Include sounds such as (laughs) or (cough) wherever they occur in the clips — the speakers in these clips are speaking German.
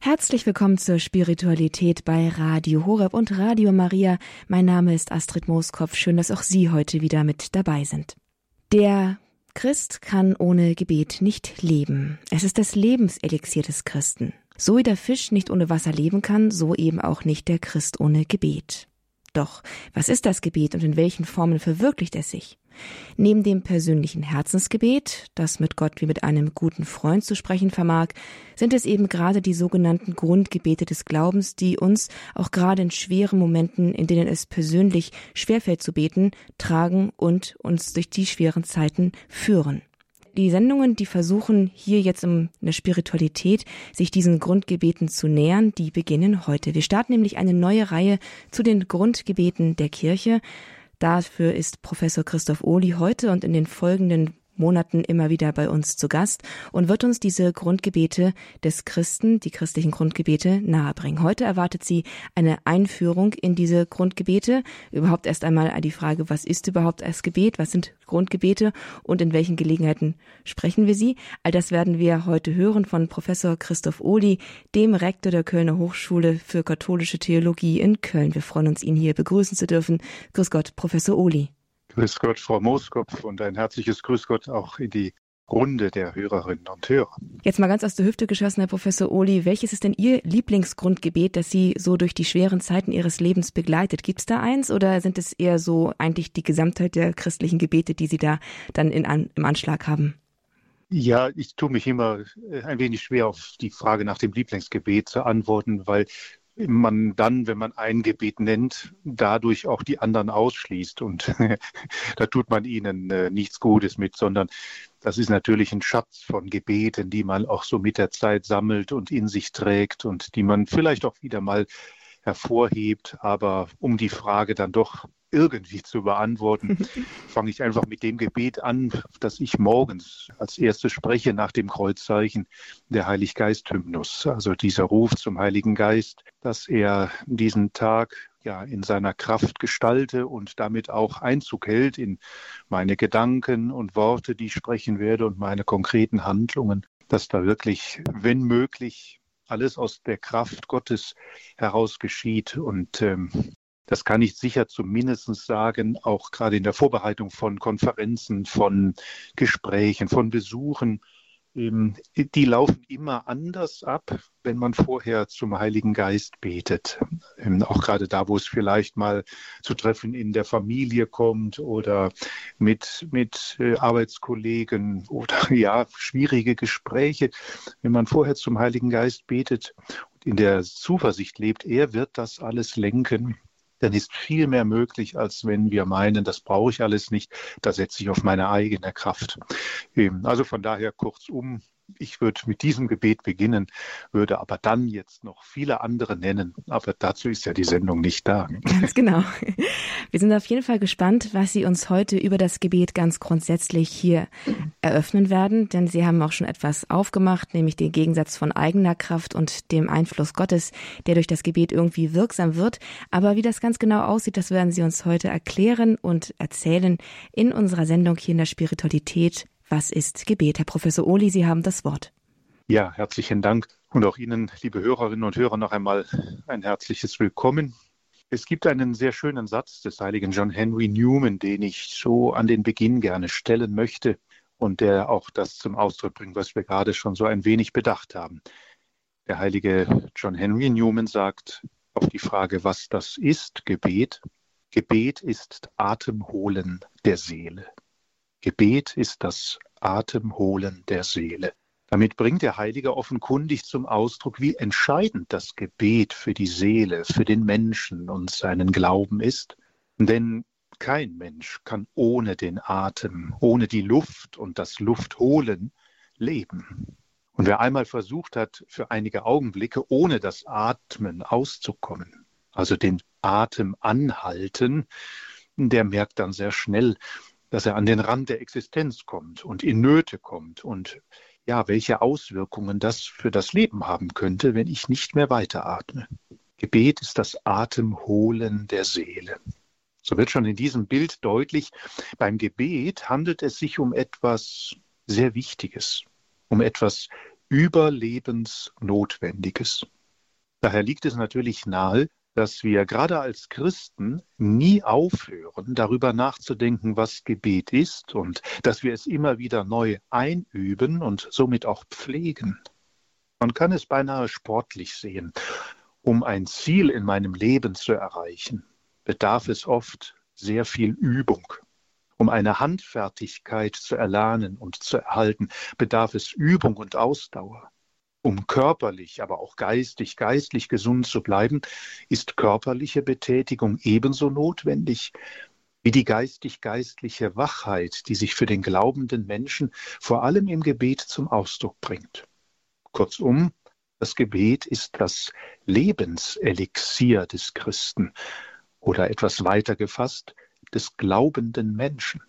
Herzlich willkommen zur Spiritualität bei Radio Horeb und Radio Maria. Mein Name ist Astrid Mooskopf. Schön, dass auch Sie heute wieder mit dabei sind. Der Christ kann ohne Gebet nicht leben. Es ist das Lebenselixier des Christen. So wie der Fisch nicht ohne Wasser leben kann, so eben auch nicht der Christ ohne Gebet. Doch was ist das Gebet und in welchen Formen verwirklicht es sich? Neben dem persönlichen Herzensgebet, das mit Gott wie mit einem guten Freund zu sprechen vermag, sind es eben gerade die sogenannten Grundgebete des Glaubens, die uns auch gerade in schweren Momenten, in denen es persönlich schwerfällt zu beten, tragen und uns durch die schweren Zeiten führen. Die Sendungen, die versuchen hier jetzt in der Spiritualität sich diesen Grundgebeten zu nähern, die beginnen heute. Wir starten nämlich eine neue Reihe zu den Grundgebeten der Kirche. Dafür ist Professor Christoph Ohli heute und in den folgenden Monaten immer wieder bei uns zu Gast und wird uns diese Grundgebete des Christen, die christlichen Grundgebete, nahebringen. Heute erwartet sie eine Einführung in diese Grundgebete. Überhaupt erst einmal die Frage, was ist überhaupt das Gebet? Was sind Grundgebete und in welchen Gelegenheiten sprechen wir sie? All das werden wir heute hören von Professor Christoph Ohli, dem Rektor der Kölner Hochschule für katholische Theologie in Köln. Wir freuen uns, ihn hier begrüßen zu dürfen. Grüß Gott, Professor Ohli. Grüß Gott, Frau Mooskopf und ein herzliches Grüß Gott auch in die Runde der Hörerinnen und Hörer. Jetzt mal ganz aus der Hüfte geschossen, Herr Professor Ohli, welches ist denn Ihr Lieblingsgrundgebet, das Sie so durch die schweren Zeiten Ihres Lebens begleitet? Gibt es da eins oder sind es eher so eigentlich die Gesamtheit der christlichen Gebete, die Sie da dann in, an, im Anschlag haben? Ja, ich tue mich immer äh, ein wenig schwer auf die Frage nach dem Lieblingsgebet zu antworten, weil man dann, wenn man ein Gebet nennt, dadurch auch die anderen ausschließt. Und (laughs) da tut man ihnen äh, nichts Gutes mit, sondern das ist natürlich ein Schatz von Gebeten, die man auch so mit der Zeit sammelt und in sich trägt und die man vielleicht auch wieder mal hervorhebt. Aber um die Frage dann doch irgendwie zu beantworten, (laughs) fange ich einfach mit dem Gebet an, das ich morgens als erstes spreche nach dem Kreuzzeichen, der Heiliggeist-Hymnus, also dieser Ruf zum Heiligen Geist, dass er diesen Tag ja in seiner Kraft gestalte und damit auch Einzug hält in meine Gedanken und Worte, die ich sprechen werde und meine konkreten Handlungen, dass da wirklich, wenn möglich, alles aus der Kraft Gottes heraus geschieht und ähm, das kann ich sicher zumindest sagen, auch gerade in der Vorbereitung von Konferenzen, von Gesprächen, von Besuchen. Ähm, die laufen immer anders ab, wenn man vorher zum Heiligen Geist betet. Ähm, auch gerade da, wo es vielleicht mal zu Treffen in der Familie kommt oder mit, mit äh, Arbeitskollegen oder (laughs) ja, schwierige Gespräche. Wenn man vorher zum Heiligen Geist betet und in der Zuversicht lebt, er wird das alles lenken dann ist viel mehr möglich, als wenn wir meinen, das brauche ich alles nicht, da setze ich auf meine eigene Kraft. Also von daher kurzum, ich würde mit diesem Gebet beginnen, würde aber dann jetzt noch viele andere nennen. Aber dazu ist ja die Sendung nicht da. (laughs) Ganz genau. Wir sind auf jeden Fall gespannt, was Sie uns heute über das Gebet ganz grundsätzlich hier eröffnen werden, denn Sie haben auch schon etwas aufgemacht, nämlich den Gegensatz von eigener Kraft und dem Einfluss Gottes, der durch das Gebet irgendwie wirksam wird. Aber wie das ganz genau aussieht, das werden Sie uns heute erklären und erzählen in unserer Sendung hier in der Spiritualität was ist Gebet? Herr Professor Ohli, Sie haben das Wort. Ja, herzlichen Dank und auch Ihnen, liebe Hörerinnen und Hörer, noch einmal ein herzliches Willkommen. Es gibt einen sehr schönen Satz des heiligen John Henry Newman, den ich so an den Beginn gerne stellen möchte und der auch das zum Ausdruck bringt, was wir gerade schon so ein wenig bedacht haben. Der heilige John Henry Newman sagt auf die Frage, was das ist, Gebet. Gebet ist Atemholen der Seele. Gebet ist das Atemholen der Seele. Damit bringt der Heilige offenkundig zum Ausdruck, wie entscheidend das Gebet für die Seele, für den Menschen und seinen Glauben ist. Denn kein Mensch kann ohne den Atem, ohne die Luft und das Luftholen leben. Und wer einmal versucht hat, für einige Augenblicke ohne das Atmen auszukommen, also den Atem anhalten, der merkt dann sehr schnell, dass er an den Rand der Existenz kommt und in Nöte kommt und ja, welche Auswirkungen das für das Leben haben könnte, wenn ich nicht mehr weiteratme. Gebet ist das Atemholen der Seele. So wird schon in diesem Bild deutlich, beim Gebet handelt es sich um etwas sehr Wichtiges, um etwas Überlebensnotwendiges. Daher liegt es natürlich nahe, dass wir gerade als Christen nie aufhören, darüber nachzudenken, was Gebet ist und dass wir es immer wieder neu einüben und somit auch pflegen. Man kann es beinahe sportlich sehen. Um ein Ziel in meinem Leben zu erreichen, bedarf es oft sehr viel Übung. Um eine Handfertigkeit zu erlernen und zu erhalten, bedarf es Übung und Ausdauer. Um körperlich, aber auch geistig, geistlich gesund zu bleiben, ist körperliche Betätigung ebenso notwendig wie die geistig-geistliche Wachheit, die sich für den glaubenden Menschen vor allem im Gebet zum Ausdruck bringt. Kurzum, das Gebet ist das Lebenselixier des Christen oder etwas weiter gefasst, des glaubenden Menschen.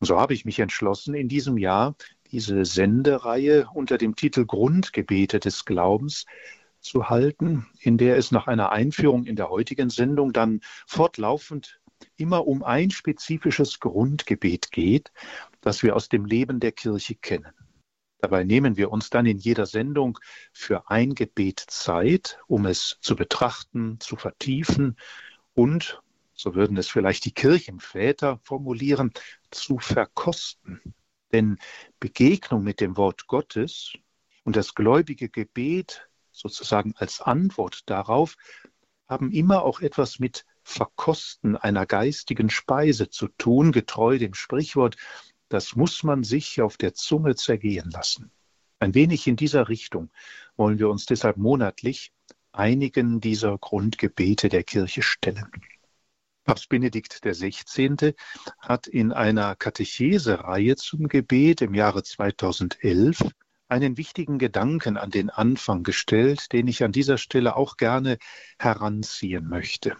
So habe ich mich entschlossen, in diesem Jahr diese Sendereihe unter dem Titel Grundgebete des Glaubens zu halten, in der es nach einer Einführung in der heutigen Sendung dann fortlaufend immer um ein spezifisches Grundgebet geht, das wir aus dem Leben der Kirche kennen. Dabei nehmen wir uns dann in jeder Sendung für ein Gebet Zeit, um es zu betrachten, zu vertiefen und, so würden es vielleicht die Kirchenväter formulieren, zu verkosten. Denn Begegnung mit dem Wort Gottes und das gläubige Gebet sozusagen als Antwort darauf haben immer auch etwas mit Verkosten einer geistigen Speise zu tun, getreu dem Sprichwort, das muss man sich auf der Zunge zergehen lassen. Ein wenig in dieser Richtung wollen wir uns deshalb monatlich einigen dieser Grundgebete der Kirche stellen. Papst Benedikt XVI. hat in einer Katechesereihe zum Gebet im Jahre 2011 einen wichtigen Gedanken an den Anfang gestellt, den ich an dieser Stelle auch gerne heranziehen möchte.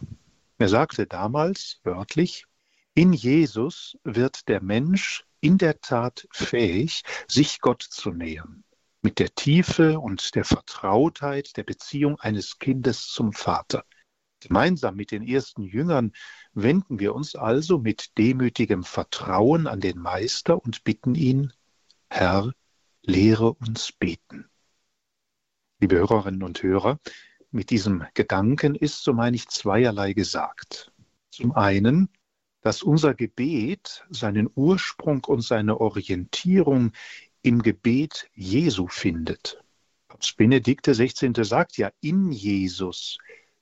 Er sagte damals wörtlich, in Jesus wird der Mensch in der Tat fähig, sich Gott zu nähern, mit der Tiefe und der Vertrautheit der Beziehung eines Kindes zum Vater. Gemeinsam mit den ersten Jüngern wenden wir uns also mit demütigem Vertrauen an den Meister und bitten ihn, Herr, lehre uns beten. Liebe Hörerinnen und Hörer, mit diesem Gedanken ist, so meine ich, zweierlei gesagt. Zum einen, dass unser Gebet seinen Ursprung und seine Orientierung im Gebet Jesu findet. Papst Benedikt XVI. sagt ja, in Jesus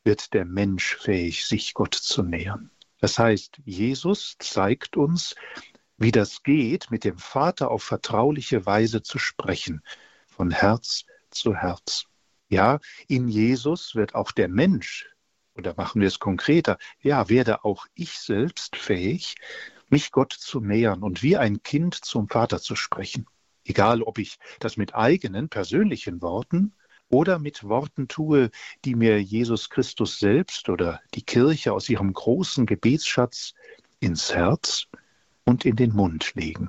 wird der Mensch fähig, sich Gott zu nähern. Das heißt, Jesus zeigt uns, wie das geht, mit dem Vater auf vertrauliche Weise zu sprechen, von Herz zu Herz. Ja, in Jesus wird auch der Mench, oder machen wir es konkreter, ja, werde auch ich selbst fähig, mich Gott zu nähern und wie ein Kind zum Vater zu sprechen. Egal, ob ich das mit eigenen persönlichen Worten oder mit Worten tue, die mir Jesus Christus selbst oder die Kirche aus ihrem großen Gebetsschatz ins Herz und in den Mund legen.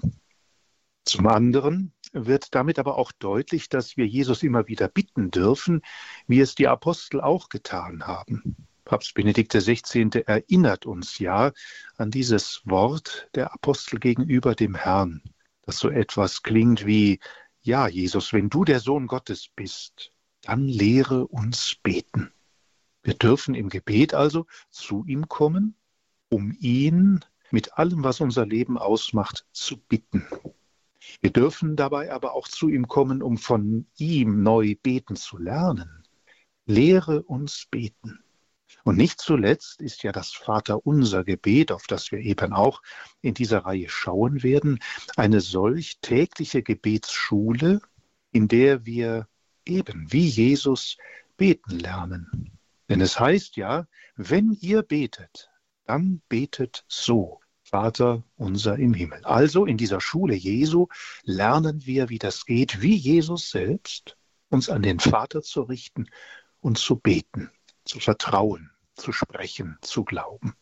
Zum anderen wird damit aber auch deutlich, dass wir Jesus immer wieder bitten dürfen, wie es die Apostel auch getan haben. Papst Benedikt XVI. erinnert uns ja an dieses Wort der Apostel gegenüber dem Herrn, das so etwas klingt wie, ja, Jesus, wenn du der Sohn Gottes bist, dann lehre uns beten. Wir dürfen im Gebet also zu ihm kommen, um ihn mit allem, was unser Leben ausmacht, zu bitten. Wir dürfen dabei aber auch zu ihm kommen, um von ihm neu beten zu lernen. Lehre uns beten. Und nicht zuletzt ist ja das Vaterunser Gebet, auf das wir eben auch in dieser Reihe schauen werden, eine solch tägliche Gebetsschule, in der wir eben wie Jesus beten lernen. Denn es heißt ja, wenn ihr betet, dann betet so, Vater unser im Himmel. Also in dieser Schule Jesu lernen wir, wie das geht, wie Jesus selbst, uns an den Vater zu richten und zu beten, zu vertrauen, zu sprechen, zu glauben.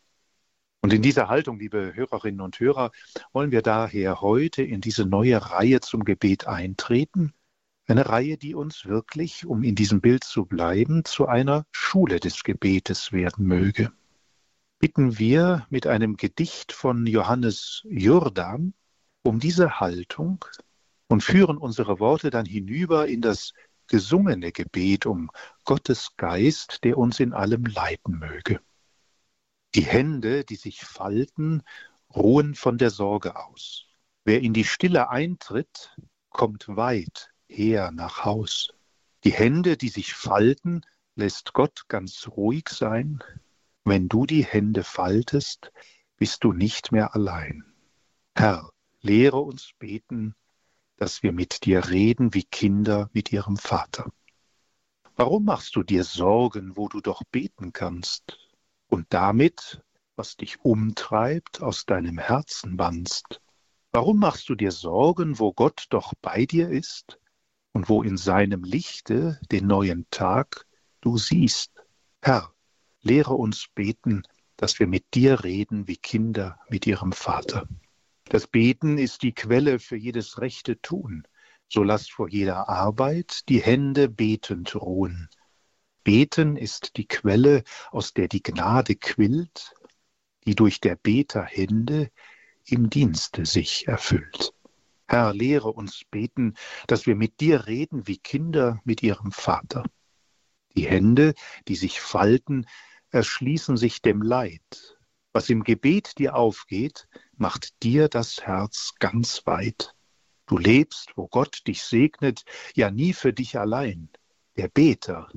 Und in dieser Haltung, liebe Hörerinnen und Hörer, wollen wir daher heute in diese neue Reihe zum Gebet eintreten eine Reihe, die uns wirklich, um in diesem Bild zu bleiben, zu einer Schule des Gebetes werden möge. Bitten wir mit einem Gedicht von Johannes Jordan um diese Haltung, und führen unsere Worte dann hinüber in das gesungene Gebet um Gottes Geist, der uns in allem leiten möge. Die Hände, die sich falten, ruhen von der Sorge aus. Wer in die Stille eintritt, kommt weit her nach Haus. Die Hände, die sich falten, lässt Gott ganz ruhig sein. Wenn du die Hände faltest, bist du nicht mehr allein. Herr, lehre uns beten, dass wir mit dir reden wie Kinder mit ihrem Vater. Warum machst du dir Sorgen, wo du doch beten kannst und damit, was dich umtreibt, aus deinem Herzen bannst? Warum machst du dir Sorgen, wo Gott doch bei dir ist und wo in seinem Lichte den neuen Tag du siehst? Herr, lehre uns beten, dass wir mit dir reden wie Kinder mit ihrem Vater. Das Beten ist die Quelle für jedes rechte Tun. So lasst vor jeder Arbeit die Hände betend ruhen. Beten ist die Quelle, aus der die Gnade quillt, die durch der Beter Hände im Dienste sich erfüllt. Herr, lehre uns beten, dass wir mit dir reden wie Kinder mit ihrem Vater. Die Hände, die sich falten, erschließen sich dem Leid, was im Gebet dir aufgeht, macht dir das Herz ganz weit. Du lebst, wo Gott dich segnet, ja nie für dich allein. Der Beter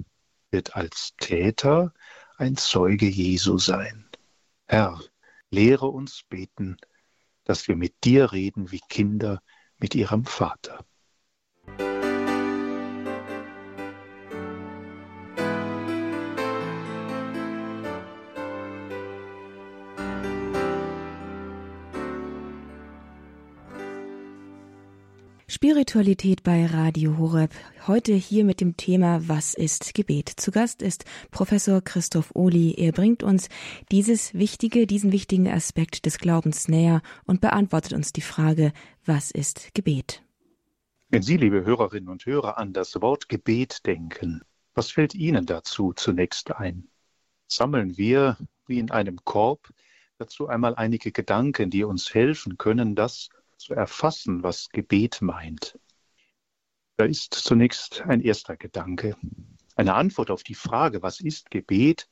wird als Täter ein Zeuge Jesu sein. Herr, lehre uns beten, dass wir mit dir reden wie Kinder mit ihrem Vater. Spiritualität bei Radio Horeb. Heute hier mit dem Thema Was ist Gebet? Zu Gast ist Professor Christoph Ohli. Er bringt uns dieses wichtige, diesen wichtigen Aspekt des Glaubens näher und beantwortet uns die Frage, was ist Gebet? Wenn Sie, liebe Hörerinnen und Hörer, an das Wort Gebet denken, was fällt Ihnen dazu zunächst ein? Sammeln wir wie in einem Korb dazu einmal einige Gedanken, die uns helfen können, das zu erfassen, was Gebet meint. Da ist zunächst ein erster Gedanke. Eine Antwort auf die Frage, was ist Gebet,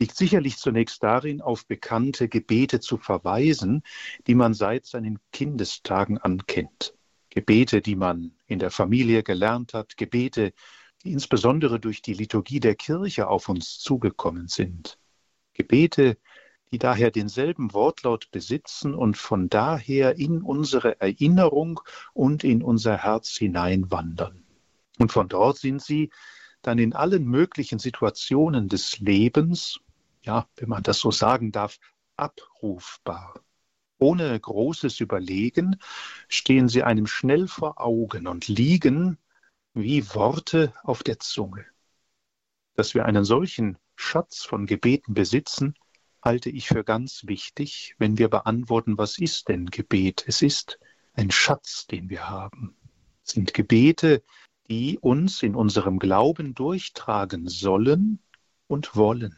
liegt sicherlich zunächst darin, auf bekannte Gebete zu verweisen, die man seit seinen Kindestagen ankennt. Gebete, die man in der Familie gelernt hat, Gebete, die insbesondere durch die Liturgie der Kirche auf uns zugekommen sind. Gebete, die daher denselben Wortlaut besitzen und von daher in unsere Erinnerung und in unser Herz hineinwandern. Und von dort sind sie dann in allen möglichen Situationen des Lebens, ja, wenn man das so sagen darf, abrufbar. Ohne großes Überlegen stehen sie einem schnell vor Augen und liegen wie Worte auf der Zunge. Dass wir einen solchen Schatz von Gebeten besitzen, halte ich für ganz wichtig, wenn wir beantworten, was ist denn Gebet? Es ist ein Schatz, den wir haben. Es sind Gebete, die uns in unserem Glauben durchtragen sollen und wollen.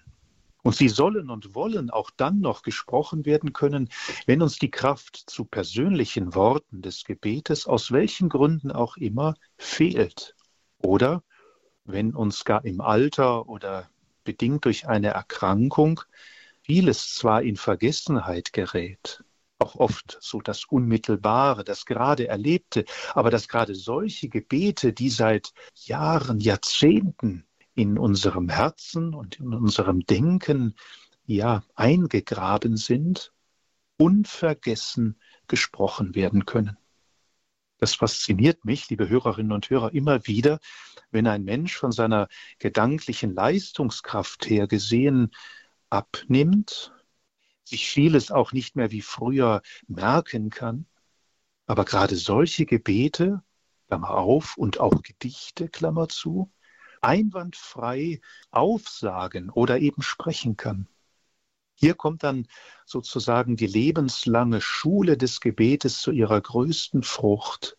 Und sie sollen und wollen auch dann noch gesprochen werden können, wenn uns die Kraft zu persönlichen Worten des Gebetes aus welchen Gründen auch immer fehlt. Oder wenn uns gar im Alter oder bedingt durch eine Erkrankung vieles zwar in Vergessenheit gerät, auch oft so das Unmittelbare, das gerade Erlebte, aber dass gerade solche Gebete, die seit Jahren, Jahrzehnten in unserem Herzen und in unserem Denken ja eingegraben sind, unvergessen gesprochen werden können. Das fasziniert mich, liebe Hörerinnen und Hörer, immer wieder, wenn ein Mensch von seiner gedanklichen Leistungskraft her gesehen abnimmt, sich vieles auch nicht mehr wie früher merken kann. Aber gerade solche Gebete, Klammer auf, und auch Gedichte, Klammer zu, einwandfrei aufsagen oder eben sprechen kann. Hier kommt dann sozusagen die lebenslange Schule des Gebetes zu ihrer größten Frucht,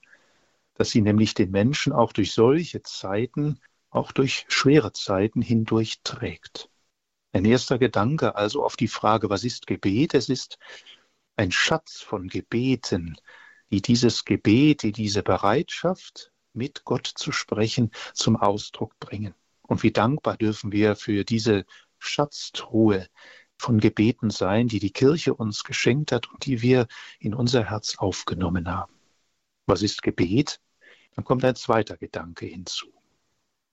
dass sie nämlich den Menschen auch durch solche Zeiten, auch durch schwere Zeiten hindurch trägt. Ein erster Gedanke also auf die Frage, was ist Gebet? Es ist ein Schatz von Gebeten, die dieses Gebet, die diese Bereitschaft, mit Gott zu sprechen, zum Ausdruck bringen. Und wie dankbar dürfen wir für diese Schatztruhe von Gebeten sein, die die Kirche uns geschenkt hat und die wir in unser Herz aufgenommen haben. Was ist Gebet? Dann kommt ein zweiter Gedanke hinzu.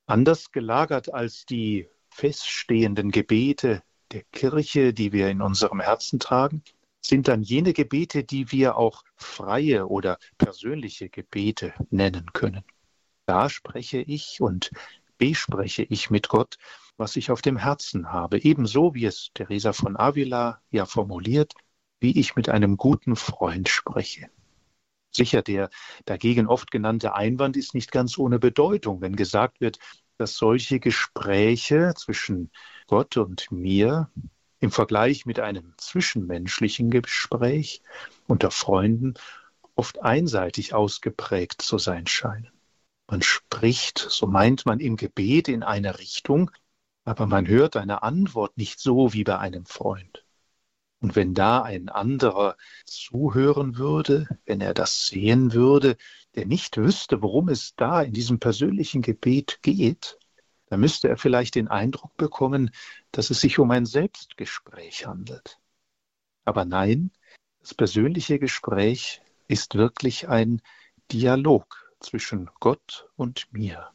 Anders gelagert als die feststehenden Gebete der Kirche, die wir in unserem Herzen tragen, sind dann jene Gebete, die wir auch freie oder persönliche Gebete nennen können. Da spreche ich und bespreche ich mit Gott, was ich auf dem Herzen habe, ebenso wie es Teresa von Avila ja formuliert, wie ich mit einem guten Freund spreche. Sicher, der dagegen oft genannte Einwand ist nicht ganz ohne Bedeutung, wenn gesagt wird, dass solche Gespräche zwischen Gott und mir im Vergleich mit einem zwischenmenschlichen Gespräch unter Freunden oft einseitig ausgeprägt zu sein scheinen. Man spricht, so meint man im Gebet, in eine Richtung, aber man hört eine Antwort nicht so wie bei einem Freund. Und wenn da ein anderer zuhören würde, wenn er das sehen würde, der nicht wüsste, worum es da in diesem persönlichen Gebet geht, dann müsste er vielleicht den Eindruck bekommen, dass es sich um ein Selbstgespräch handelt. Aber nein, das persönliche Gespräch ist wirklich ein Dialog zwischen Gott und mir.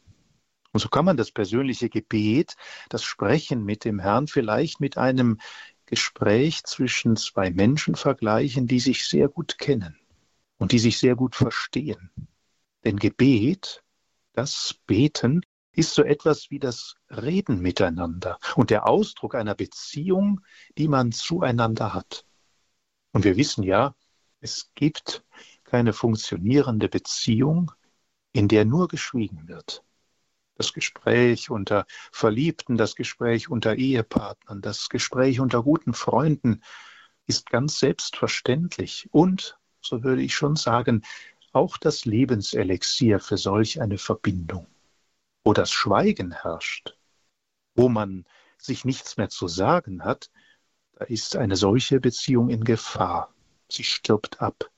Und so kann man das persönliche Gebet, das Sprechen mit dem Herrn vielleicht mit einem Gespräch zwischen zwei Menschen vergleichen, die sich sehr gut kennen und die sich sehr gut verstehen. Denn Gebet, das Beten, ist so etwas wie das Reden miteinander und der Ausdruck einer Beziehung, die man zueinander hat. Und wir wissen ja, es gibt keine funktionierende Beziehung, in der nur geschwiegen wird. Das Gespräch unter Verliebten, das Gespräch unter Ehepartnern, das Gespräch unter guten Freunden ist ganz selbstverständlich und, so würde ich schon sagen, auch das Lebenselixier für solch eine Verbindung wo das Schweigen herrscht, wo man sich nichts mehr zu sagen hat, da ist eine solche Beziehung in Gefahr. Sie stirbt ab.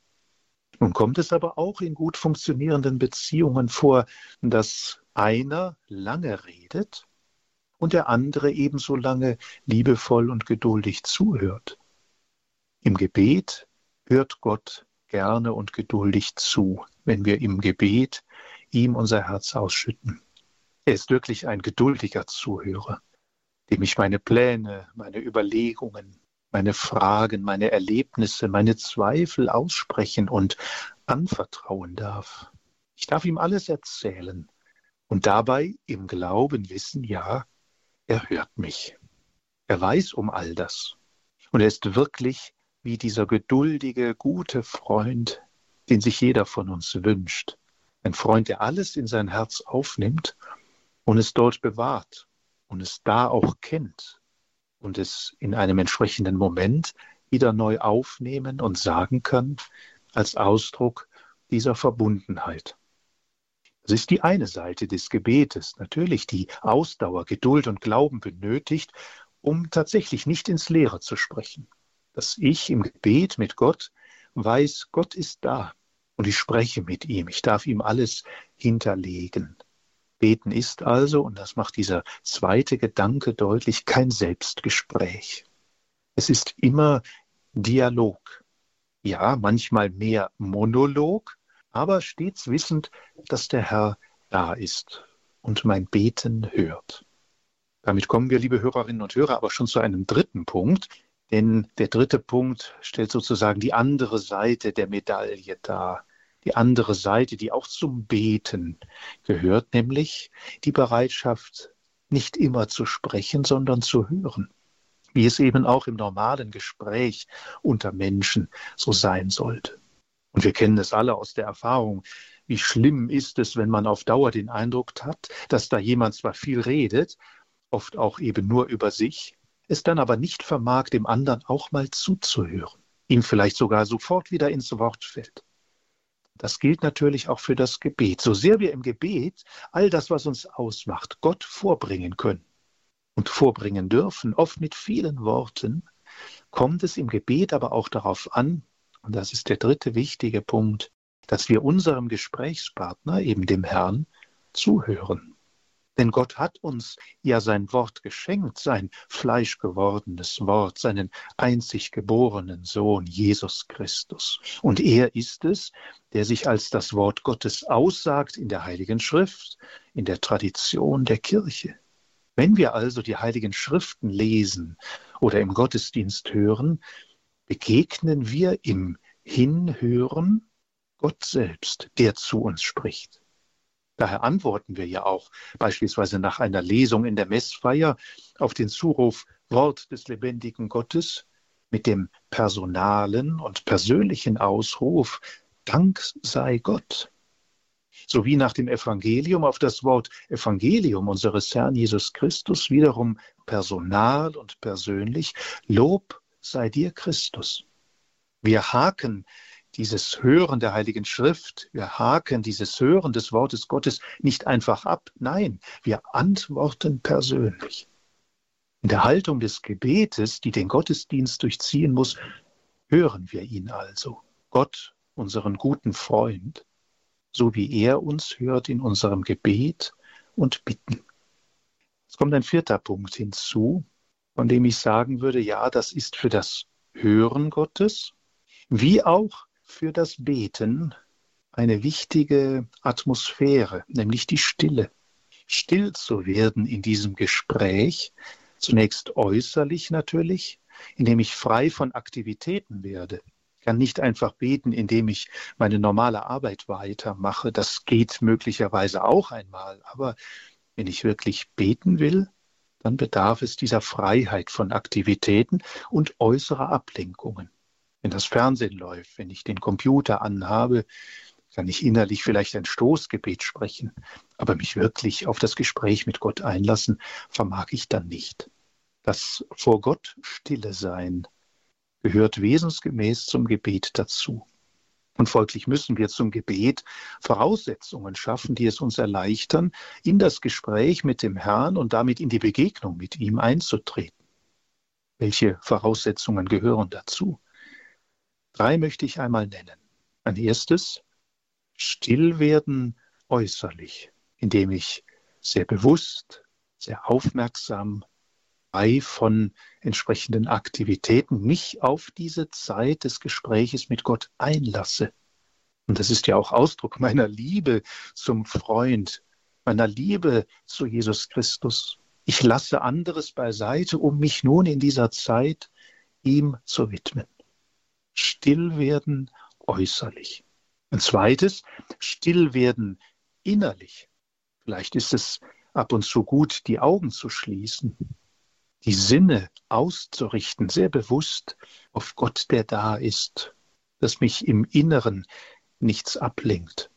Nun kommt es aber auch in gut funktionierenden Beziehungen vor, dass einer lange redet und der andere ebenso lange liebevoll und geduldig zuhört. Im Gebet hört Gott gerne und geduldig zu, wenn wir im Gebet ihm unser Herz ausschütten. Er ist wirklich ein geduldiger Zuhörer, dem ich meine Pläne, meine Überlegungen, meine Fragen, meine Erlebnisse, meine Zweifel aussprechen und anvertrauen darf. Ich darf ihm alles erzählen und dabei im Glauben wissen, ja, er hört mich. Er weiß um all das. Und er ist wirklich wie dieser geduldige, gute Freund, den sich jeder von uns wünscht. Ein Freund, der alles in sein Herz aufnimmt und es dort bewahrt und es da auch kennt und es in einem entsprechenden Moment wieder neu aufnehmen und sagen kann als Ausdruck dieser Verbundenheit. Das ist die eine Seite des Gebetes, natürlich die Ausdauer, Geduld und Glauben benötigt, um tatsächlich nicht ins Leere zu sprechen. Dass ich im Gebet mit Gott weiß, Gott ist da und ich spreche mit ihm, ich darf ihm alles hinterlegen. Beten ist also, und das macht dieser zweite Gedanke deutlich, kein Selbstgespräch. Es ist immer Dialog. Ja, manchmal mehr Monolog, aber stets wissend, dass der Herr da ist und mein Beten hört. Damit kommen wir, liebe Hörerinnen und Hörer, aber schon zu einem dritten Punkt, denn der dritte Punkt stellt sozusagen die andere Seite der Medaille dar die andere Seite, die auch zum Beten gehört, nämlich die Bereitschaft, nicht immer zu sprechen, sondern zu hören, wie es eben auch im normalen Gespräch unter Menschen so sein sollte. Und wir kennen es alle aus der Erfahrung, wie schlimm ist es, wenn man auf Dauer den Eindruck hat, dass da jemand zwar viel redet, oft auch eben nur über sich, es dann aber nicht vermag, dem anderen auch mal zuzuhören, ihm vielleicht sogar sofort wieder ins Wort fällt. Das gilt natürlich auch für das Gebet. So sehr wir im Gebet all das, was uns ausmacht, Gott vorbringen können und vorbringen dürfen, oft mit vielen Worten, kommt es im Gebet aber auch darauf an, und das ist der dritte wichtige Punkt, dass wir unserem Gesprächspartner, eben dem Herrn, zuhören. Denn Gott hat uns ja sein Wort geschenkt, sein fleischgewordenes Wort, seinen einzig geborenen Sohn, Jesus Christus. Und er ist es, der sich als das Wort Gottes aussagt in der Heiligen Schrift, in der Tradition der Kirche. Wenn wir also die Heiligen Schriften lesen oder im Gottesdienst hören, begegnen wir im Hinhören Gott selbst, der zu uns spricht. Daher antworten wir ja auch beispielsweise nach einer Lesung in der Messfeier auf den Zuruf Wort des lebendigen Gottes mit dem personalen und persönlichen Ausruf Dank sei Gott. Sowie nach dem Evangelium auf das Wort Evangelium unseres Herrn Jesus Christus wiederum personal und persönlich Lob sei dir Christus. Wir haken dieses Hören der Heiligen Schrift, wir haken dieses Hören des Wortes Gottes nicht einfach ab, nein, wir antworten persönlich. In der Haltung des Gebetes, die den Gottesdienst durchziehen muss, hören wir ihn also, Gott, unseren guten Freund, so wie er uns hört in unserem Gebet und Bitten. Es kommt ein vierter Punkt hinzu, von dem ich sagen würde, ja, das ist für das Hören Gottes, wie auch für das Beten eine wichtige Atmosphäre, nämlich die Stille. Still zu werden in diesem Gespräch, zunächst äußerlich natürlich, indem ich frei von Aktivitäten werde. Ich kann nicht einfach beten, indem ich meine normale Arbeit weitermache. Das geht möglicherweise auch einmal. Aber wenn ich wirklich beten will, dann bedarf es dieser Freiheit von Aktivitäten und äußerer Ablenkungen wenn das Fernsehen läuft, wenn ich den Computer anhabe, kann ich innerlich vielleicht ein Stoßgebet sprechen, aber mich wirklich auf das Gespräch mit Gott einlassen, vermag ich dann nicht. Das vor Gott stille Sein gehört wesensgemäß zum Gebet dazu. Und folglich müssen wir zum Gebet Voraussetzungen schaffen, die es uns erleichtern, in das Gespräch mit dem Herrn und damit in die Begegnung mit ihm einzutreten. Welche Voraussetzungen gehören dazu? Drei möchte ich einmal nennen. Ein erstes, still werden äußerlich, indem ich sehr bewusst, sehr aufmerksam, frei von entsprechenden Aktivitäten mich auf diese Zeit des Gespräches mit Gott einlasse. Und das ist ja auch Ausdruck meiner Liebe zum Freund, meiner Liebe zu Jesus Christus. Ich lasse anderes beiseite, um mich nun in dieser Zeit ihm zu widmen still werden äußerlich. Ein zweites, still werden innerlich. Vielleicht ist es ab und zu gut, die Augen zu schließen, die Sinne auszurichten, sehr bewusst auf Gott, der da ist, dass mich im Inneren nichts ablenkt.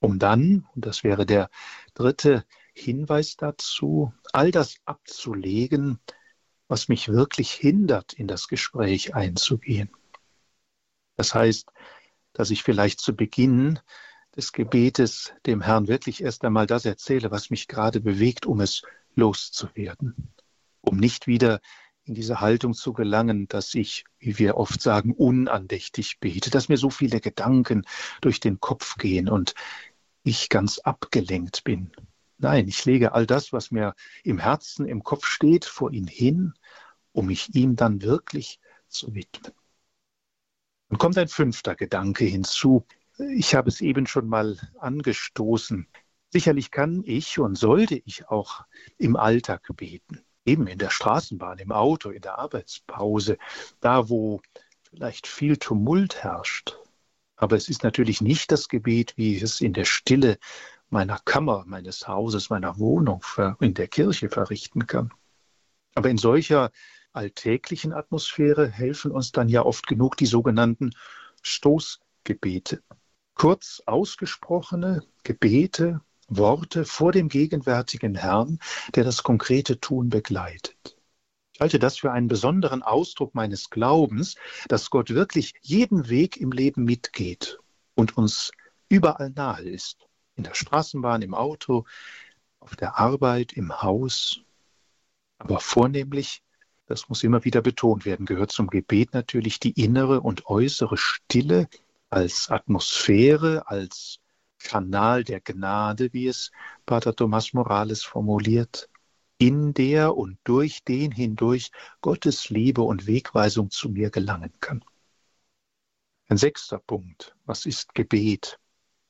Um dann, und das wäre der dritte Hinweis dazu, all das abzulegen, was mich wirklich hindert, in das Gespräch einzugehen. Das heißt, dass ich vielleicht zu Beginn des Gebetes dem Herrn wirklich erst einmal das erzähle, was mich gerade bewegt, um es loszuwerden, um nicht wieder in diese Haltung zu gelangen, dass ich, wie wir oft sagen, unandächtig bete, dass mir so viele Gedanken durch den Kopf gehen und ich ganz abgelenkt bin. Nein, ich lege all das, was mir im Herzen, im Kopf steht, vor ihn hin, um mich ihm dann wirklich zu widmen. Dann kommt ein fünfter Gedanke hinzu. Ich habe es eben schon mal angestoßen. Sicherlich kann ich und sollte ich auch im Alltag beten. Eben in der Straßenbahn, im Auto, in der Arbeitspause, da wo vielleicht viel Tumult herrscht. Aber es ist natürlich nicht das Gebet, wie ich es in der Stille meiner Kammer, meines Hauses, meiner Wohnung, in der Kirche verrichten kann. Aber in solcher alltäglichen Atmosphäre helfen uns dann ja oft genug die sogenannten Stoßgebete. Kurz ausgesprochene Gebete, Worte vor dem gegenwärtigen Herrn, der das konkrete Tun begleitet. Ich halte das für einen besonderen Ausdruck meines Glaubens, dass Gott wirklich jeden Weg im Leben mitgeht und uns überall nahe ist. In der Straßenbahn, im Auto, auf der Arbeit, im Haus, aber vornehmlich das muss immer wieder betont werden, gehört zum Gebet natürlich die innere und äußere Stille, als Atmosphäre, als Kanal der Gnade, wie es Pater Thomas Morales formuliert, in der und durch den hindurch Gottes Liebe und Wegweisung zu mir gelangen kann. Ein sechster Punkt. Was ist Gebet?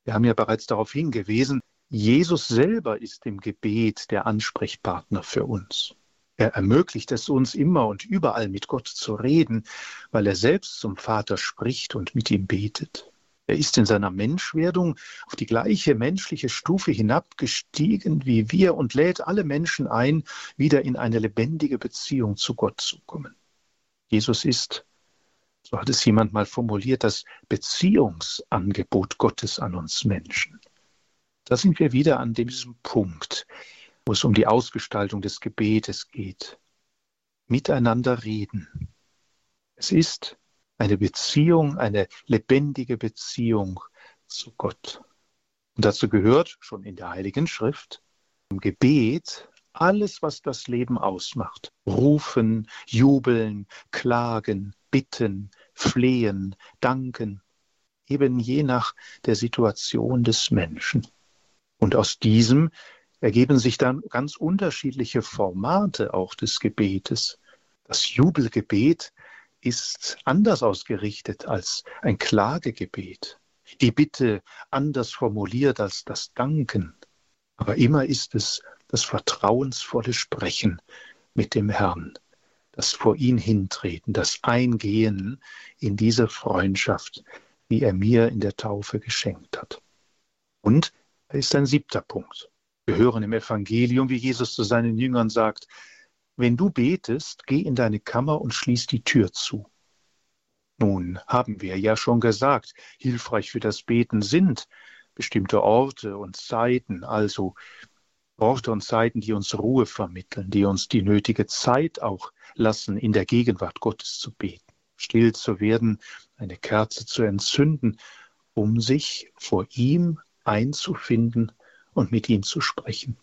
Wir haben ja bereits darauf hingewiesen, Jesus selber ist im Gebet der Ansprechpartner für uns. Er ermöglicht es uns immer und überall mit Gott zu reden, weil er selbst zum Vater spricht und mit ihm betet. Er ist in seiner Menschwerdung auf die gleiche menschliche Stufe hinabgestiegen wie wir und lädt alle Menschen ein, wieder in eine lebendige Beziehung zu Gott zu kommen. Jesus ist, so hat es jemand mal formuliert, das Beziehungsangebot Gottes an uns Menschen. Da sind wir wieder an diesem Punkt, wo es um die Ausgestaltung des Gebetes geht. Miteinander reden. Es ist eine Beziehung, eine lebendige Beziehung zu Gott. Und dazu gehört schon in der Heiligen Schrift im Gebet alles, was das Leben ausmacht. Rufen, jubeln, klagen, bitten, flehen, danken, eben je nach der Situation des Menschen. Und aus diesem ergeben sich dann ganz unterschiedliche Formate auch des Gebetes. Das Jubelgebet ist anders ausgerichtet als ein Klagegebet. Die Bitte anders formuliert als das Danken. Aber immer ist es das vertrauensvolle Sprechen mit dem Herrn, das vor ihn hintreten, das Eingehen in diese Freundschaft, wie er mir in der Taufe geschenkt hat. Und da ist ein siebter Punkt. Wir hören im Evangelium, wie Jesus zu seinen Jüngern sagt, wenn du betest, geh in deine Kammer und schließ die Tür zu. Nun haben wir ja schon gesagt, hilfreich für das Beten sind bestimmte Orte und Zeiten, also Orte und Zeiten, die uns Ruhe vermitteln, die uns die nötige Zeit auch lassen, in der Gegenwart Gottes zu beten, still zu werden, eine Kerze zu entzünden, um sich vor ihm einzufinden und mit ihm zu sprechen.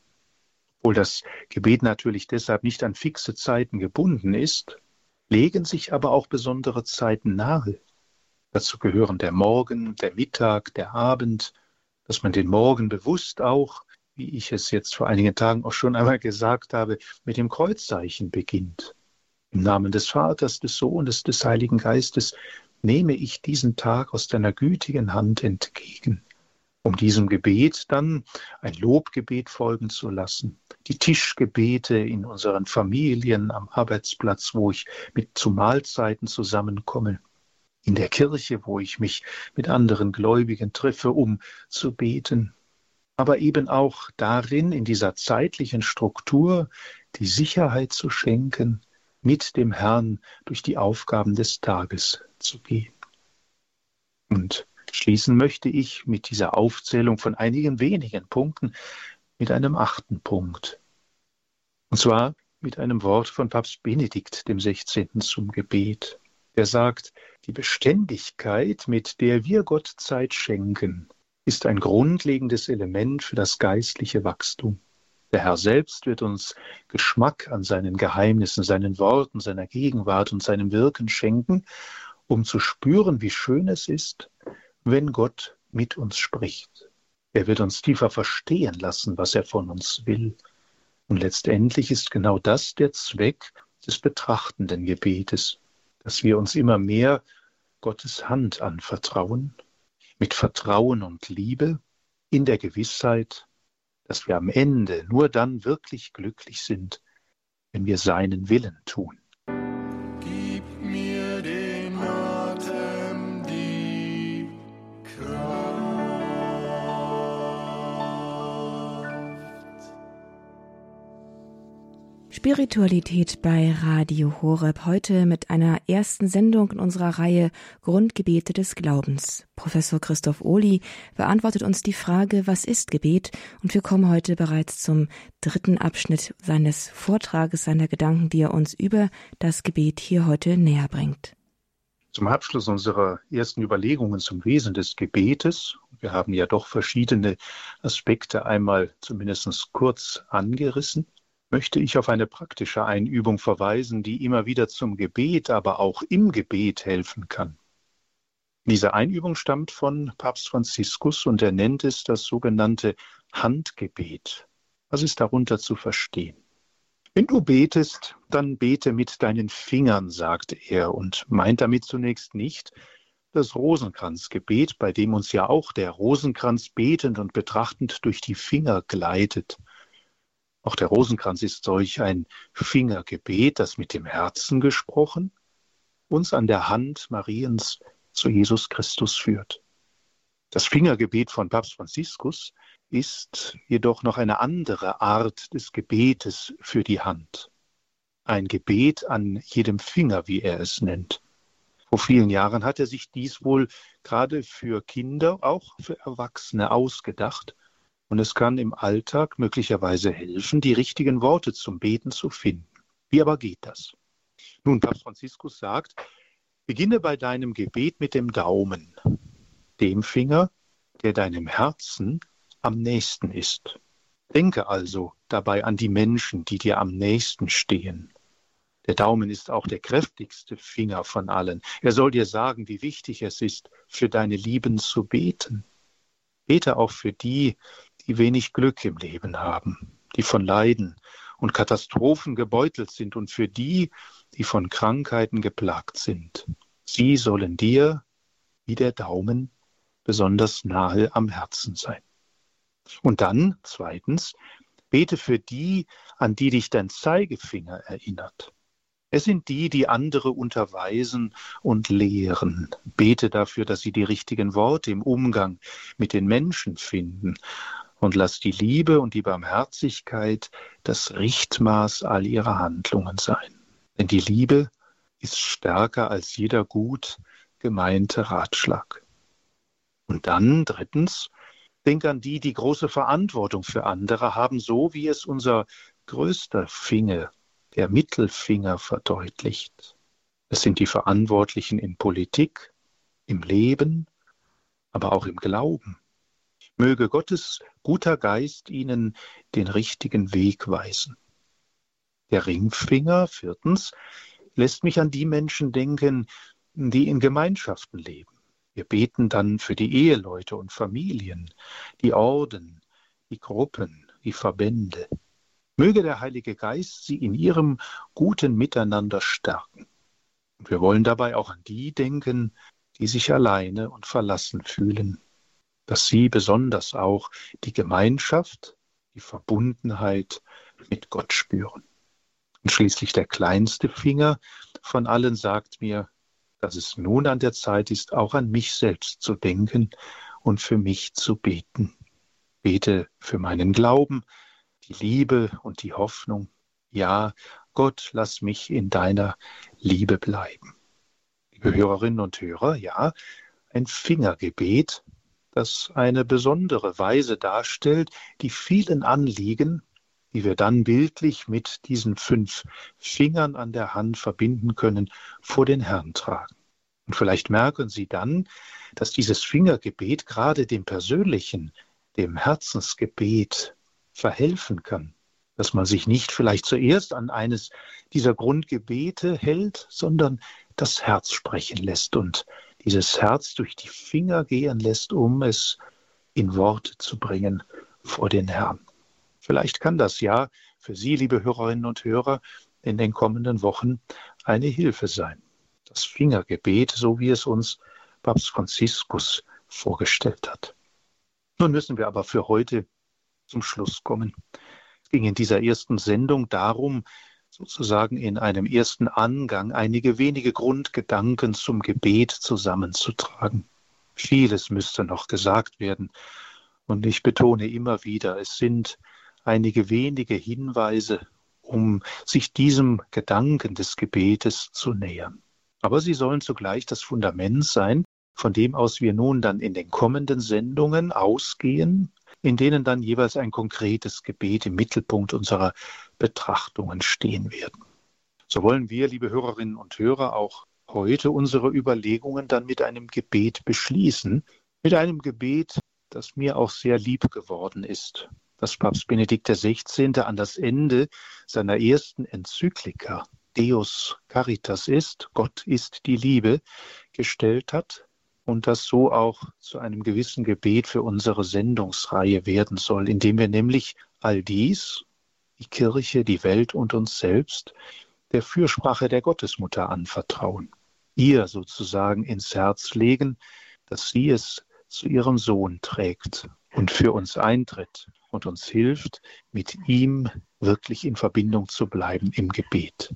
Obwohl das Gebet natürlich deshalb nicht an fixe Zeiten gebunden ist, legen sich aber auch besondere Zeiten nahe. Dazu gehören der Morgen, der Mittag, der Abend, dass man den Morgen bewusst auch, wie ich es jetzt vor einigen Tagen auch schon einmal gesagt habe, mit dem Kreuzzeichen beginnt. Im Namen des Vaters, des Sohnes, des Heiligen Geistes nehme ich diesen Tag aus deiner gütigen Hand entgegen um diesem Gebet dann ein Lobgebet folgen zu lassen. Die Tischgebete in unseren Familien, am Arbeitsplatz, wo ich mit zu Mahlzeiten zusammenkomme. In der Kirche, wo ich mich mit anderen Gläubigen treffe, um zu beten. Aber eben auch darin, in dieser zeitlichen Struktur, die Sicherheit zu schenken, mit dem Herrn durch die Aufgaben des Tages zu gehen. Und Schließen möchte ich mit dieser Aufzählung von einigen wenigen Punkten mit einem achten Punkt. Und zwar mit einem Wort von Papst Benedikt dem 16. zum Gebet. Er sagt, die Beständigkeit, mit der wir Gott Zeit schenken, ist ein grundlegendes Element für das geistliche Wachstum. Der Herr selbst wird uns Geschmack an seinen Geheimnissen, seinen Worten, seiner Gegenwart und seinem Wirken schenken, um zu spüren, wie schön es ist, wenn Gott mit uns spricht. Er wird uns tiefer verstehen lassen, was er von uns will. Und letztendlich ist genau das der Zweck des betrachtenden Gebetes, dass wir uns immer mehr Gottes Hand anvertrauen, mit Vertrauen und Liebe, in der Gewissheit, dass wir am Ende nur dann wirklich glücklich sind, wenn wir seinen Willen tun. Spiritualität bei Radio Horeb. Heute mit einer ersten Sendung in unserer Reihe Grundgebete des Glaubens. Professor Christoph Ohli beantwortet uns die Frage, was ist Gebet? Und wir kommen heute bereits zum dritten Abschnitt seines Vortrages, seiner Gedanken, die er uns über das Gebet hier heute näher bringt. Zum Abschluss unserer ersten Überlegungen zum Wesen des Gebetes, wir haben ja doch verschiedene Aspekte einmal zumindest kurz angerissen, möchte ich auf eine praktische Einübung verweisen, die immer wieder zum Gebet, aber auch im Gebet helfen kann. Diese Einübung stammt von Papst Franziskus und er nennt es das sogenannte Handgebet. Was ist darunter zu verstehen? Wenn du betest, dann bete mit deinen Fingern, sagt er und meint damit zunächst nicht das Rosenkranzgebet, bei dem uns ja auch der Rosenkranz betend und betrachtend durch die Finger gleitet. Auch der Rosenkranz ist solch ein Fingergebet, das mit dem Herzen gesprochen uns an der Hand Mariens zu Jesus Christus führt. Das Fingergebet von Papst Franziskus ist jedoch noch eine andere Art des Gebetes für die Hand. Ein Gebet an jedem Finger, wie er es nennt. Vor vielen Jahren hat er sich dies wohl gerade für Kinder, auch für Erwachsene ausgedacht. Und es kann im Alltag möglicherweise helfen, die richtigen Worte zum Beten zu finden. Wie aber geht das? Nun, Papst Franziskus sagt, Beginne bei deinem Gebet mit dem Daumen, dem Finger, der deinem Herzen am nächsten ist. Denke also dabei an die Menschen, die dir am nächsten stehen. Der Daumen ist auch der kräftigste Finger von allen. Er soll dir sagen, wie wichtig es ist, für deine Lieben zu beten. Bete auch für die, die wenig Glück im Leben haben, die von Leiden und Katastrophen gebeutelt sind und für die, die von Krankheiten geplagt sind. Sie sollen dir, wie der Daumen, besonders nahe am Herzen sein. Und dann, zweitens, bete für die, an die dich dein Zeigefinger erinnert. Es sind die, die andere unterweisen und lehren. Bete dafür, dass sie die richtigen Worte im Umgang mit den Menschen finden. Und lass die Liebe und die Barmherzigkeit das Richtmaß all ihrer Handlungen sein. Denn die Liebe ist stärker als jeder gut gemeinte Ratschlag. Und dann drittens, denk an die, die große Verantwortung für andere haben, so wie es unser größter Finger, der Mittelfinger verdeutlicht. Es sind die Verantwortlichen in Politik, im Leben, aber auch im Glauben. Möge Gottes guter Geist ihnen den richtigen Weg weisen. Der Ringfinger, viertens, lässt mich an die Menschen denken, die in Gemeinschaften leben. Wir beten dann für die Eheleute und Familien, die Orden, die Gruppen, die Verbände. Möge der Heilige Geist sie in ihrem guten Miteinander stärken. Und wir wollen dabei auch an die denken, die sich alleine und verlassen fühlen dass sie besonders auch die Gemeinschaft, die Verbundenheit mit Gott spüren. Und schließlich der kleinste Finger von allen sagt mir, dass es nun an der Zeit ist, auch an mich selbst zu denken und für mich zu beten. Bete für meinen Glauben, die Liebe und die Hoffnung. Ja, Gott, lass mich in deiner Liebe bleiben. Liebe Hörerinnen und Hörer, ja, ein Fingergebet das eine besondere Weise darstellt, die vielen Anliegen, die wir dann bildlich mit diesen fünf Fingern an der Hand verbinden können, vor den Herrn tragen. Und vielleicht merken Sie dann, dass dieses Fingergebet gerade dem persönlichen, dem Herzensgebet verhelfen kann, dass man sich nicht vielleicht zuerst an eines dieser Grundgebete hält, sondern das Herz sprechen lässt und dieses Herz durch die Finger gehen lässt, um es in Worte zu bringen vor den Herrn. Vielleicht kann das ja für Sie, liebe Hörerinnen und Hörer, in den kommenden Wochen eine Hilfe sein. Das Fingergebet, so wie es uns Papst Franziskus vorgestellt hat. Nun müssen wir aber für heute zum Schluss kommen. Es ging in dieser ersten Sendung darum, sozusagen in einem ersten Angang einige wenige Grundgedanken zum Gebet zusammenzutragen. Vieles müsste noch gesagt werden. Und ich betone immer wieder, es sind einige wenige Hinweise, um sich diesem Gedanken des Gebetes zu nähern. Aber sie sollen zugleich das Fundament sein, von dem aus wir nun dann in den kommenden Sendungen ausgehen, in denen dann jeweils ein konkretes Gebet im Mittelpunkt unserer Betrachtungen stehen werden. So wollen wir, liebe Hörerinnen und Hörer, auch heute unsere Überlegungen dann mit einem Gebet beschließen, mit einem Gebet, das mir auch sehr lieb geworden ist, das Papst Benedikt XVI. an das Ende seiner ersten Enzyklika Deus Caritas ist, Gott ist die Liebe, gestellt hat und das so auch zu einem gewissen Gebet für unsere Sendungsreihe werden soll, indem wir nämlich all dies, die Kirche, die Welt und uns selbst, der Fürsprache der Gottesmutter anvertrauen, ihr sozusagen ins Herz legen, dass sie es zu ihrem Sohn trägt und für uns eintritt und uns hilft, mit ihm wirklich in Verbindung zu bleiben im Gebet.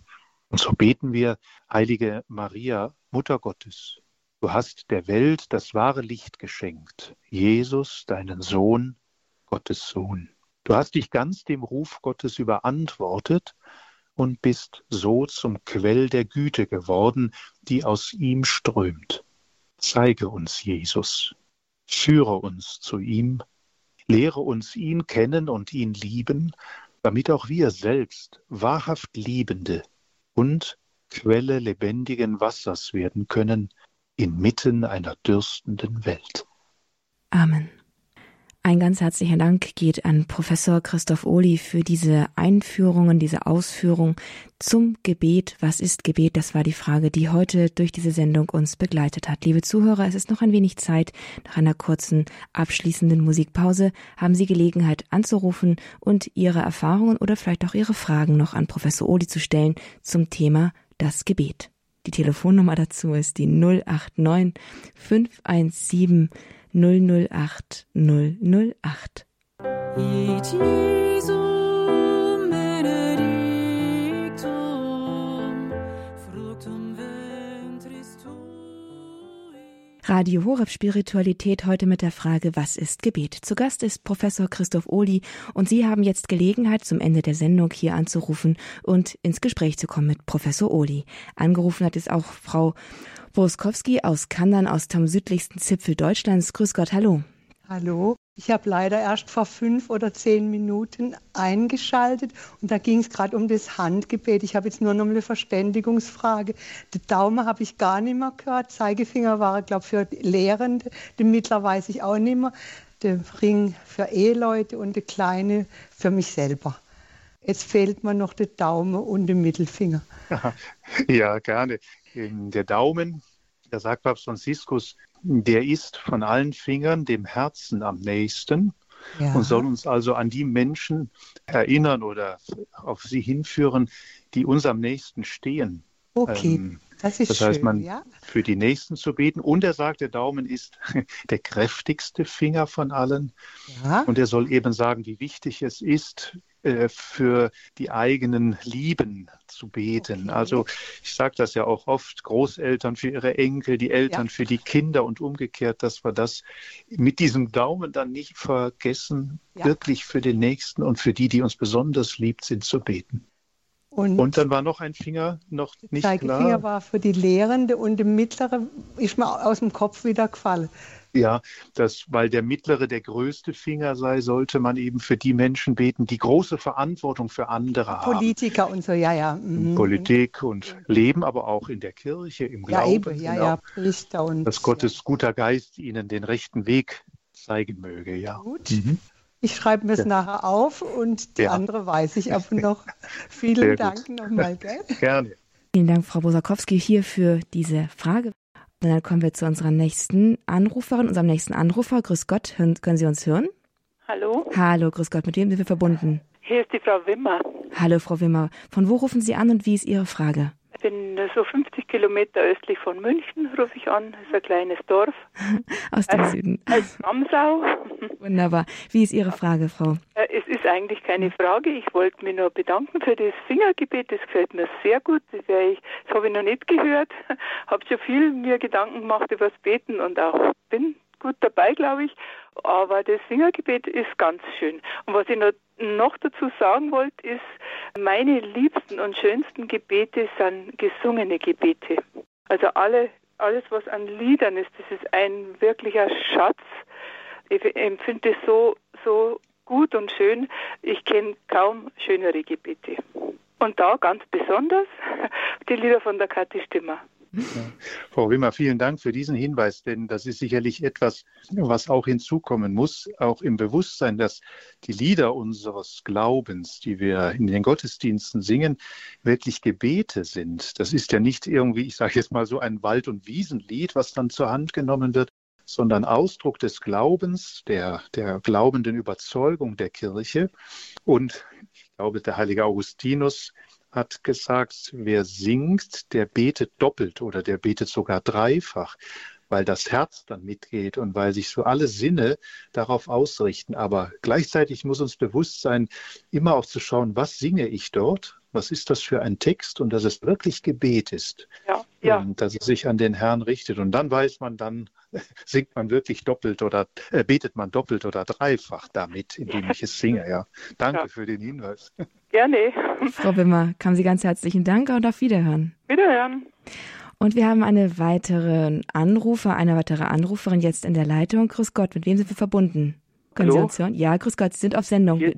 Und so beten wir, heilige Maria, Mutter Gottes, du hast der Welt das wahre Licht geschenkt, Jesus, deinen Sohn, Gottes Sohn. Du hast dich ganz dem Ruf Gottes überantwortet und bist so zum Quell der Güte geworden, die aus ihm strömt. Zeige uns Jesus, führe uns zu ihm, lehre uns ihn kennen und ihn lieben, damit auch wir selbst wahrhaft Liebende und Quelle lebendigen Wassers werden können inmitten einer dürstenden Welt. Amen. Ein ganz herzlicher Dank geht an Professor Christoph Ohli für diese Einführungen, diese Ausführung zum Gebet. Was ist Gebet? Das war die Frage, die heute durch diese Sendung uns begleitet hat. Liebe Zuhörer, es ist noch ein wenig Zeit. Nach einer kurzen abschließenden Musikpause haben Sie Gelegenheit anzurufen und Ihre Erfahrungen oder vielleicht auch Ihre Fragen noch an Professor Ohli zu stellen zum Thema das Gebet. Die Telefonnummer dazu ist die 089 517 008 008. Radio Horeb Spiritualität heute mit der Frage, was ist Gebet? Zu Gast ist Professor Christoph Ohli und Sie haben jetzt Gelegenheit, zum Ende der Sendung hier anzurufen und ins Gespräch zu kommen mit Professor Ohli. Angerufen hat es auch Frau Boskowski aus Kandern aus dem südlichsten Zipfel Deutschlands. Grüß Gott, hallo. Hallo. Ich habe leider erst vor fünf oder zehn Minuten eingeschaltet und da ging es gerade um das Handgebet. Ich habe jetzt nur noch eine Verständigungsfrage. Den Daumen habe ich gar nicht mehr gehört. Zeigefinger war, glaube ich, für Lehrende. Den Mittler weiß ich auch nicht mehr. Der Ring für Eheleute und der kleine für mich selber. Jetzt fehlt mir noch der Daumen und der Mittelfinger. (laughs) Ja, gerne der Daumen, da sagt Papst Franziskus, der ist von allen Fingern dem Herzen am nächsten ja. und soll uns also an die Menschen erinnern oder auf sie hinführen, die uns am nächsten stehen. Okay. Ähm, das, ist das heißt, schön, man ja? für die Nächsten zu beten. Und er sagt, der Daumen ist (laughs) der kräftigste Finger von allen. Ja. Und er soll eben sagen, wie wichtig es ist, äh, für die eigenen Lieben zu beten. Okay. Also ich sage das ja auch oft, Großeltern für ihre Enkel, die Eltern ja. für die Kinder und umgekehrt, dass wir das mit diesem Daumen dann nicht vergessen, ja. wirklich für den Nächsten und für die, die uns besonders liebt sind, zu beten. Und, und, dann war noch ein Finger noch nicht klar. Der Finger war für die Lehrende und der mittlere ist mir aus dem Kopf wieder gefallen. Ja, das, weil der mittlere der größte Finger sei, sollte man eben für die Menschen beten, die große Verantwortung für andere Politiker haben. Politiker und so, ja, ja. Mhm. Politik und Leben, aber auch in der Kirche, im Glauben. Ja, eben, ja, genau. ja, Priester und. Dass Gottes ja. guter Geist ihnen den rechten Weg zeigen möge, ja. Gut. Mhm. Ich schreibe mir es ja. nachher auf und die ja. andere weiß ich aber noch. (laughs) Vielen Sehr Dank nochmal, gell? (laughs) Gerne. Vielen Dank, Frau Bosakowski, hier für diese Frage. Und dann kommen wir zu unserer nächsten Anruferin, unserem nächsten Anrufer. Grüß Gott, können Sie uns hören? Hallo. Hallo, grüß Gott. Mit wem sind wir verbunden? Hier ist die Frau Wimmer. Hallo, Frau Wimmer. Von wo rufen Sie an und wie ist Ihre Frage? Ich bin so 50 Kilometer östlich von München, rufe ich an. Das ist ein kleines Dorf. (laughs) Aus dem als, Süden. Als Amsau. (laughs) Wunderbar. Wie ist Ihre Frage, Frau? Äh, es ist eigentlich keine Frage. Ich wollte mich nur bedanken für das Fingergebet. Das gefällt mir sehr gut. Das, ich, das habe ich noch nicht gehört. (laughs) Habe schon viel mir Gedanken gemacht über das Beten und auch bin gut dabei, glaube ich. Aber das Fingergebet ist ganz schön. Und was ich noch, noch dazu sagen wollte, ist, meine liebsten und schönsten Gebete sind gesungene Gebete. Also alle, alles, was an Liedern ist, das ist ein wirklicher Schatz. Ich empfinde es so, so gut und schön. Ich kenne kaum schönere Gebete. Und da ganz besonders die Lieder von der Kathi Stimmer. Frau Wimmer, vielen Dank für diesen Hinweis, denn das ist sicherlich etwas, was auch hinzukommen muss, auch im Bewusstsein, dass die Lieder unseres Glaubens, die wir in den Gottesdiensten singen, wirklich Gebete sind. Das ist ja nicht irgendwie, ich sage jetzt mal so ein Wald- und Wiesenlied, was dann zur Hand genommen wird, sondern Ausdruck des Glaubens, der, der glaubenden Überzeugung der Kirche. Und ich glaube, der heilige Augustinus hat gesagt, wer singt, der betet doppelt oder der betet sogar dreifach, weil das Herz dann mitgeht und weil sich so alle Sinne darauf ausrichten. Aber gleichzeitig muss uns bewusst sein, immer auch zu schauen, was singe ich dort? Was ist das für ein Text? Und dass es wirklich Gebet ist. Ja, ja. Und dass es sich an den Herrn richtet. Und dann weiß man, dann (laughs) singt man wirklich doppelt oder äh, betet man doppelt oder dreifach damit, indem ich es singe. Ja. Danke ja. für den Hinweis. (laughs) Gerne. Frau Wimmer, haben Sie ganz herzlichen Dank und auf Wiederhören. Wiederhören. Und wir haben eine weitere Anrufer, eine weitere Anruferin jetzt in der Leitung. Grüß Gott, mit wem sind wir verbunden? Können Hallo? Sie uns hören? Ja, grüß Gott, Sie sind auf Sendung. Hier,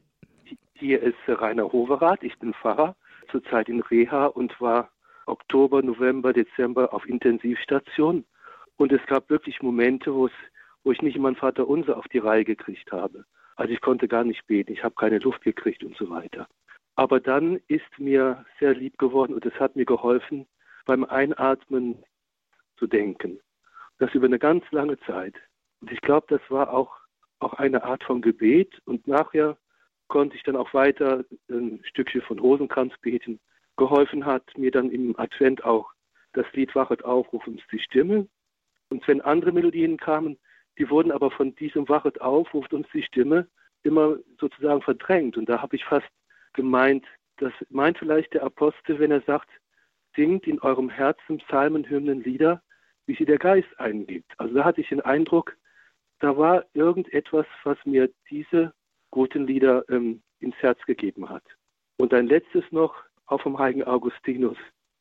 hier ist Rainer Hoverath, ich bin Pfarrer, zurzeit in Reha und war Oktober, November, Dezember auf Intensivstation. Und es gab wirklich Momente, wo, ich nicht mein Vater unser auf die Reihe gekriegt habe. Also ich konnte gar nicht beten, ich habe keine Luft gekriegt und so weiter. Aber dann ist mir sehr lieb geworden und es hat mir geholfen, beim Einatmen zu denken. Das über eine ganz lange Zeit. Und ich glaube, das war auch, auch eine Art von Gebet. Und nachher konnte ich dann auch weiter ein Stückchen von Rosenkranz beten. Geholfen hat mir dann im Advent auch das Lied Wachet auf, ruf uns die Stimme. Und wenn andere Melodien kamen, die wurden aber von diesem Wachet auf, ruft uns die Stimme, immer sozusagen verdrängt. Und da habe ich fast gemeint, das meint vielleicht der Apostel, wenn er sagt, singt in eurem Herzen Psalmen, Hymnen, Lieder, wie sie der Geist eingibt. Also da hatte ich den Eindruck, da war irgendetwas, was mir diese guten Lieder ähm, ins Herz gegeben hat. Und ein letztes noch, auch vom heiligen Augustinus,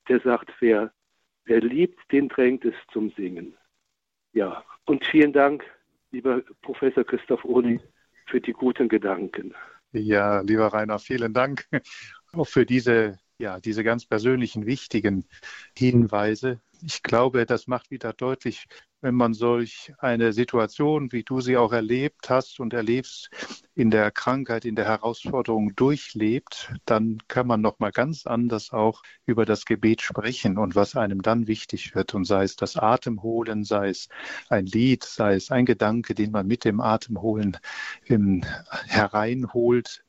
der sagt, wer, wer liebt, den drängt es zum Singen. Ja, und vielen Dank, lieber Professor Christoph Ohli, für die guten Gedanken. Ja, lieber Rainer, vielen Dank (laughs) auch für diese, ja, diese ganz persönlichen, wichtigen Hinweise. Ich glaube, das macht wieder deutlich, wenn man solch eine Situation, wie du sie auch erlebt hast und erlebst, in der Krankheit, in der Herausforderung durchlebt, dann kann man noch mal ganz anders auch über das Gebet sprechen und was einem dann wichtig wird und sei es das Atemholen, sei es ein Lied, sei es ein Gedanke, den man mit dem Atemholen hereinholt.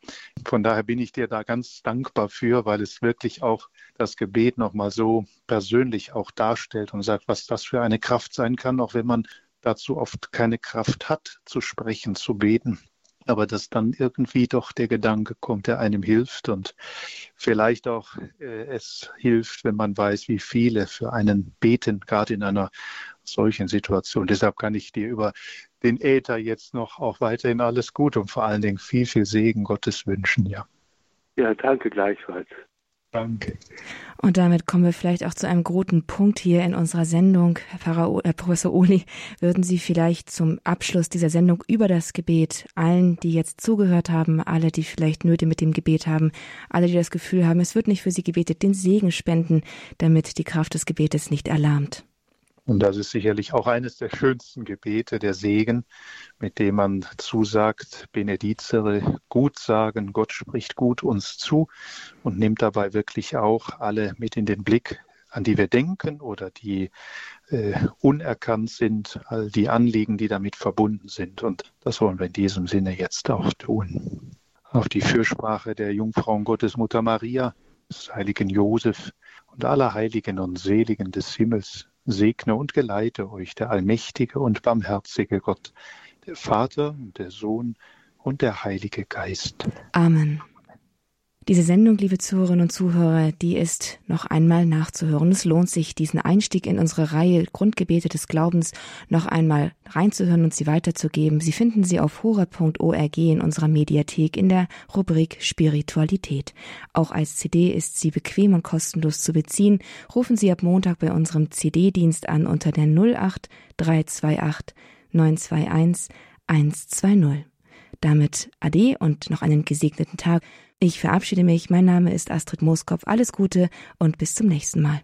Von daher bin ich dir da ganz dankbar für, weil es wirklich auch das Gebet noch mal so persönlich auch darstellt und sagt, was das für eine Kraft sein kann, auch wenn man dazu oft keine Kraft hat, zu sprechen, zu beten. Aber dass dann irgendwie doch der Gedanke kommt, der einem hilft und vielleicht auch äh, es hilft, wenn man weiß, wie viele für einen beten, gerade in einer solchen Situation. Deshalb kann ich dir über den Äther jetzt noch auch weiterhin alles gut und vor allen Dingen viel, viel Segen Gottes wünschen, ja. Ja, danke gleichfalls. Danke. Und damit kommen wir vielleicht auch zu einem guten Punkt hier in unserer Sendung. Herr Pfarrer, äh, Professor Ohli, würden Sie vielleicht zum Abschluss dieser Sendung über das Gebet allen, die jetzt zugehört haben, alle, die vielleicht Nöte mit dem Gebet haben, alle, die das Gefühl haben, es wird nicht für sie gebetet, den Segen spenden, damit die Kraft des Gebetes nicht erlahmt? Und das ist sicherlich auch eines der schönsten Gebete, der Segen, mit dem man zusagt, Benedizere, gut sagen, Gott spricht gut uns zu und nimmt dabei wirklich auch alle mit in den Blick, an die wir denken oder die äh, unerkannt sind, all die Anliegen, die damit verbunden sind. Und das wollen wir in diesem Sinne jetzt auch tun. Auf die Fürsprache der Jungfrau Gottesmutter Maria, des heiligen Josef und aller Heiligen und Seligen des Himmels segne und geleite euch der allmächtige und barmherzige Gott, der Vater und der Sohn und der Heilige Geist. Amen. Diese Sendung, liebe Zuhörerinnen und Zuhörer, die ist noch einmal nachzuhören. Es lohnt sich, diesen Einstieg in unsere Reihe Grundgebete des Glaubens noch einmal reinzuhören und sie weiterzugeben. Sie finden sie auf hora.org in unserer Mediathek in der Rubrik Spiritualität. Auch als CD ist sie bequem und kostenlos zu beziehen. Rufen Sie ab Montag bei unserem CD-Dienst an unter der 08 328 921 120. Damit Ade und noch einen gesegneten Tag. Ich verabschiede mich. Mein Name ist Astrid Mooskopf. Alles Gute und bis zum nächsten Mal.